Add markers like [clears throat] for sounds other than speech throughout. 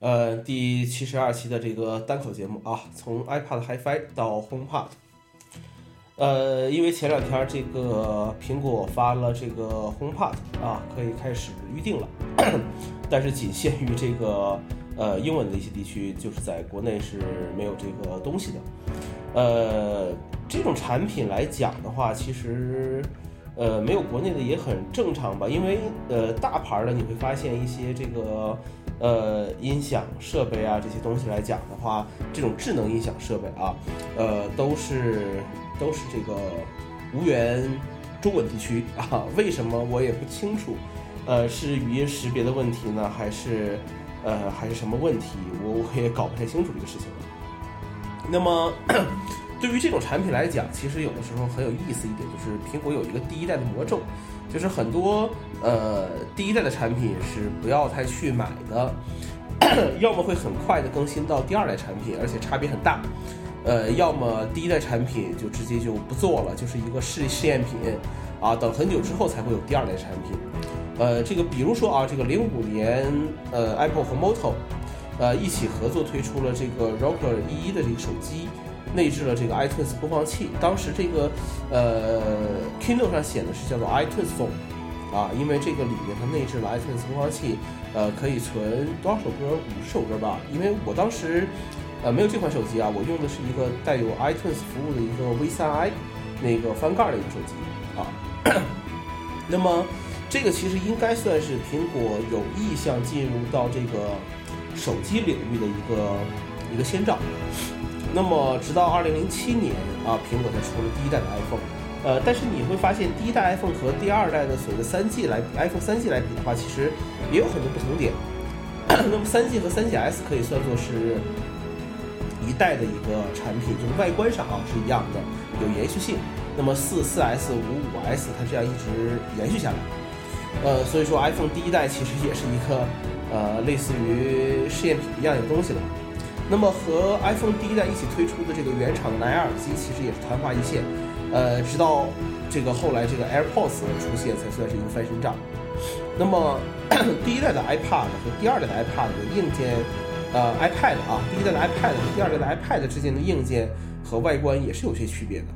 呃，第七十二期的这个单口节目啊，从 iPad HiFi 到 HomePod。呃，因为前两天这个苹果发了这个 HomePod 啊，可以开始预定了，[clears throat] 但是仅限于这个呃英文的一些地区，就是在国内是没有这个东西的。呃，这种产品来讲的话，其实呃没有国内的也很正常吧，因为呃大牌的你会发现一些这个呃音响设备啊这些东西来讲的话，这种智能音响设备啊，呃都是。都是这个无缘中文地区啊？为什么我也不清楚？呃，是语音识别的问题呢，还是呃还是什么问题？我我也搞不太清楚这个事情。那么对于这种产品来讲，其实有的时候很有意思一点，就是苹果有一个第一代的魔咒，就是很多呃第一代的产品是不要太去买的，[coughs] 要么会很快的更新到第二代产品，而且差别很大。呃，要么第一代产品就直接就不做了，就是一个试试验品，啊，等很久之后才会有第二代产品。呃，这个比如说啊，这个零五年，呃，Apple 和 Moto，呃，一起合作推出了这个 Rocker 一一的这个手机，内置了这个 iTunes 播放器。当时这个呃 Kindle 上写的是叫做 iTunes Phone，啊，因为这个里面它内置了 iTunes 播放器，呃，可以存多少首歌？五十首歌吧。因为我当时。呃，没有这款手机啊，我用的是一个带有 iTunes 服务的一个 V3i 那个翻盖的一个手机啊。[coughs] 那么这个其实应该算是苹果有意向进入到这个手机领域的一个一个先兆。那么直到2007年啊，苹果才出了第一代的 iPhone。呃，但是你会发现第一代 iPhone 和第二代的所谓的 3G 来，iPhone 3G 来比的话，其实也有很多不同点。[coughs] 那么 3G 和 3GS 可以算作是。一代的一个产品，就是外观上啊是一样的，有延续性。那么四四 S 五五 S 它这样一直延续下来，呃，所以说 iPhone 第一代其实也是一个呃类似于试验品一样的东西了。那么和 iPhone 第一代一起推出的这个原厂的蓝牙耳机，其实也是昙花一现。呃，直到这个后来这个 AirPods 出现，才算是一个翻身仗。那么 [clears throat] 第一代的 iPad 和第二代的 iPad 的硬件。呃，iPad 啊，第一代的 iPad 和第二代的 iPad 之间的硬件和外观也是有些区别的。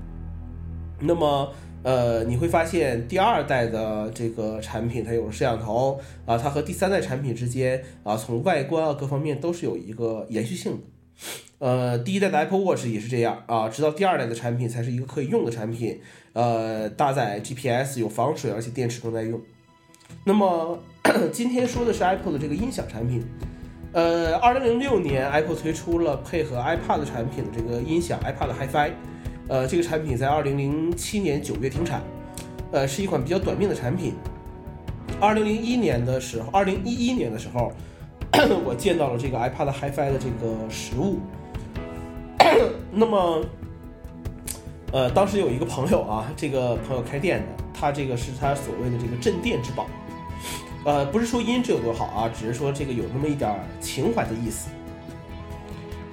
那么，呃，你会发现第二代的这个产品它有了摄像头啊，它和第三代产品之间啊，从外观啊各方面都是有一个延续性的。呃，第一代的 Apple Watch 也是这样啊，直到第二代的产品才是一个可以用的产品，呃，搭载 GPS 有防水，而且电池更耐用。那么 [clears throat] 今天说的是 Apple 的这个音响产品。呃，二零零六年，Apple 推出了配合 iPad 产品的这个音响 iPad HiFi，呃，这个产品在二零零七年九月停产，呃，是一款比较短命的产品。二零零一年的时候，二零一一年的时候，[coughs] 我见到了这个 iPad HiFi 的这个实物。那么，呃，当时有一个朋友啊，这个朋友开店的，他这个是他所谓的这个镇店之宝。呃，不是说音质有多好啊，只是说这个有那么一点情怀的意思。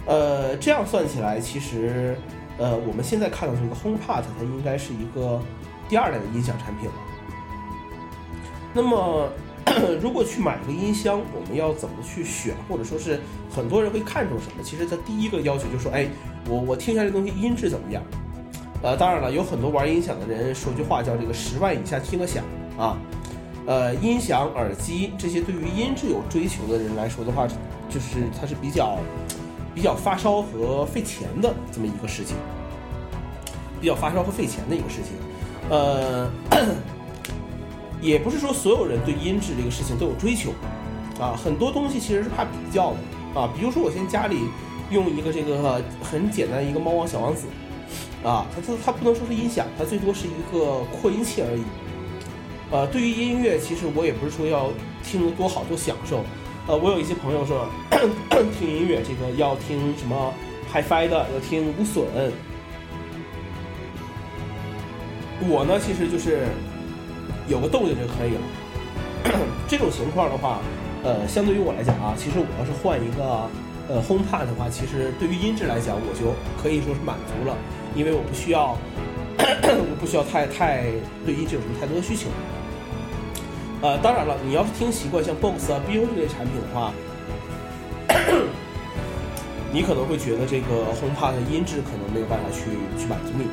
呃，这样算起来，其实，呃，我们现在看到这个 HomePod，它应该是一个第二代的音响产品了。那么，[clears throat] 如果去买一个音箱，我们要怎么去选，或者说是很多人会看重什么？其实它第一个要求就是说，哎，我我听一下这东西音质怎么样？呃，当然了，有很多玩音响的人说句话叫这个十万以下听个响啊。呃，音响、耳机这些对于音质有追求的人来说的话，就是它是比较比较发烧和费钱的这么一个事情，比较发烧和费钱的一个事情。呃，[coughs] 也不是说所有人对音质这个事情都有追求啊，很多东西其实是怕比较的啊。比如说，我现在家里用一个这个很简单的一个猫王小王子啊，它它它不能说是音响，它最多是一个扩音器而已。呃，对于音乐，其实我也不是说要听得多好多享受。呃，我有一些朋友说听音乐，这个要听什么 HiFi 的，要听无损。我呢，其实就是有个动静就可以了。这种情况的话，呃，相对于我来讲啊，其实我要是换一个呃 HomePod 的话，其实对于音质来讲，我就可以说是满足了，因为我不需要 [coughs] 我不需要太太对音质有什么太多的需求。呃，当然了，你要是听习惯像 BOX 啊、BO 这类产品的话，你可能会觉得这个 HomePod 的音质可能没有办法去去满足你。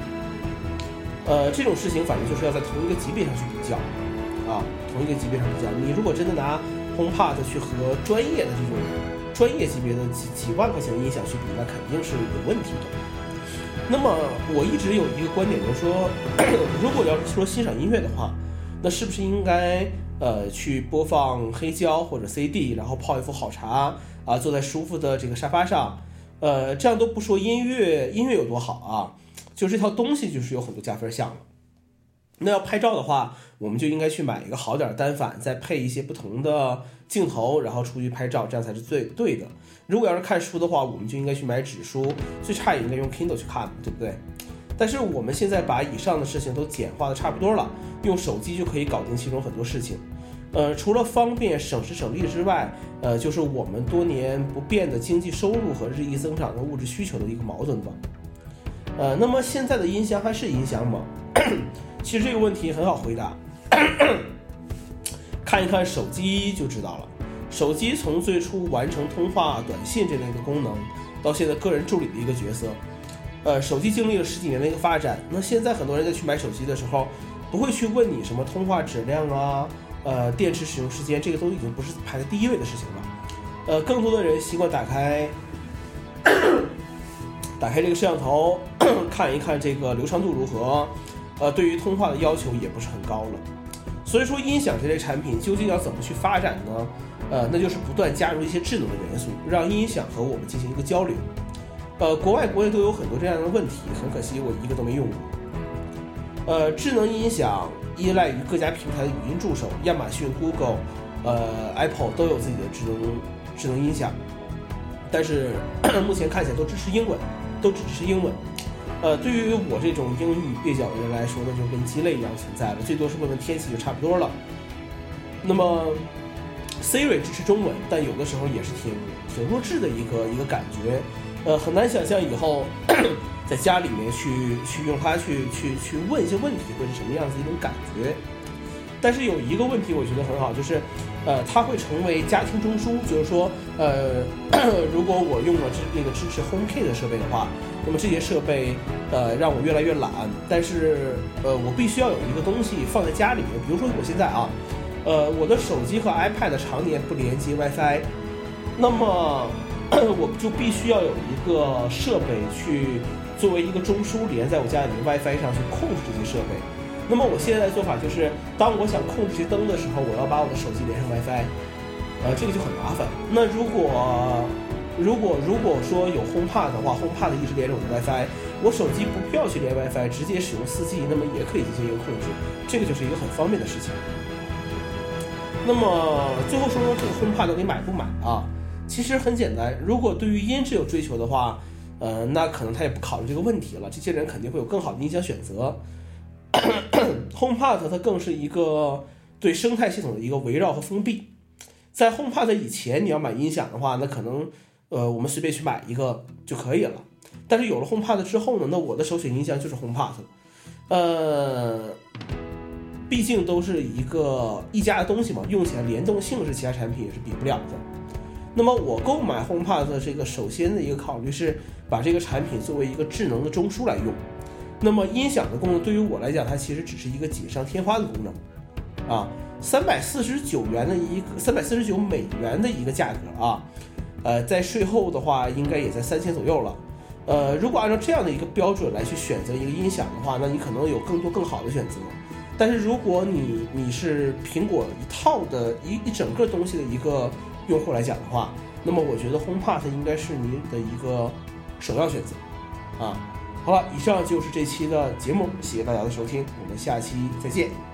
呃，这种事情反正就是要在同一个级别上去比较啊，同一个级别上比较。你如果真的拿 HomePod 去和专业的这种专业级别的几几万块钱的音响去比，那肯定是有问题的。那么我一直有一个观点，就是说，[coughs] 如果要是说欣赏音乐的话，那是不是应该呃去播放黑胶或者 CD，然后泡一壶好茶啊，坐在舒服的这个沙发上，呃，这样都不说音乐音乐有多好啊，就这套东西就是有很多加分项了。那要拍照的话，我们就应该去买一个好点的单反，再配一些不同的镜头，然后出去拍照，这样才是最对的。如果要是看书的话，我们就应该去买纸书，最差也应该用 Kindle 去看，对不对？但是我们现在把以上的事情都简化的差不多了，用手机就可以搞定其中很多事情。呃，除了方便、省时省力之外，呃，就是我们多年不变的经济收入和日益增长的物质需求的一个矛盾吧。呃，那么现在的音箱还是音箱吗？[coughs] 其实这个问题很好回答，[coughs] 看一看手机就知道了。手机从最初完成通话、短信这类的功能，到现在个人助理的一个角色。呃，手机经历了十几年的一个发展，那现在很多人在去买手机的时候，不会去问你什么通话质量啊，呃，电池使用时间，这个都已经不是排在第一位的事情了。呃，更多的人习惯打开，[coughs] 打开这个摄像头，[coughs] 看一看这个流畅度如何，呃，对于通话的要求也不是很高了。所以说，音响这类产品究竟要怎么去发展呢？呃，那就是不断加入一些智能的元素，让音响和我们进行一个交流。呃，国外国内都有很多这样的问题，很可惜我一个都没用过。呃，智能音响依赖于各家平台的语音助手，亚马逊、Google、呃 Apple 都有自己的智能智能音响，但是 [clears throat] 目前看起来都支持英文，都只支持英文。呃，对于我这种英语蹩脚的人来说，那就跟鸡肋一样存在了，最多是问问天气就差不多了。那么 Siri 支持中文，但有的时候也是挺挺弱智的一个一个感觉。呃，很难想象以后在家里面去去用它去去去问一些问题会是什么样子一种感觉。但是有一个问题我觉得很好，就是呃，它会成为家庭中枢，就是说呃，[clears throat] 如果我用了支那个支持 HomeKit 的设备的话，那么这些设备呃让我越来越懒。但是呃，我必须要有一个东西放在家里面，比如说我现在啊，呃，我的手机和 iPad 常年不连接 WiFi，那么。[coughs] 我就必须要有一个设备去作为一个中枢连在我家里的 WiFi 上去控制这些设备。那么我现在的做法就是，当我想控制这些灯的时候，我要把我的手机连上 WiFi，呃，这个就很麻烦。那如果如果如果说有 HomePod 的话，HomePod 一直连着我的 WiFi，我手机不必要去连 WiFi，直接使用 4G，那么也可以进行一个控制，这个就是一个很方便的事情。那么最后说说这个 HomePod 到底买不买啊？其实很简单，如果对于音质有追求的话，呃，那可能他也不考虑这个问题了。这些人肯定会有更好的音响选择。HomePod 它更是一个对生态系统的一个围绕和封闭。在 HomePod 以前，你要买音响的话，那可能呃我们随便去买一个就可以了。但是有了 HomePod 之后呢，那我的首选音箱就是 HomePod。呃，毕竟都是一个一家的东西嘛，用起来联动性是其他产品也是比不了的。那么我购买 HomePod 的这个首先的一个考虑是把这个产品作为一个智能的中枢来用。那么音响的功能对于我来讲，它其实只是一个锦上添花的功能啊。三百四十九元的一个三百四十九美元的一个价格啊，呃，在税后的话应该也在三千左右了。呃，如果按照这样的一个标准来去选择一个音响的话，那你可能有更多更好的选择。但是如果你你是苹果一套的一一整个东西的一个。用户来讲的话，那么我觉得 HomePod 应该是您的一个首要选择，啊，好了，以上就是这期的节目，谢谢大家的收听，我们下期再见。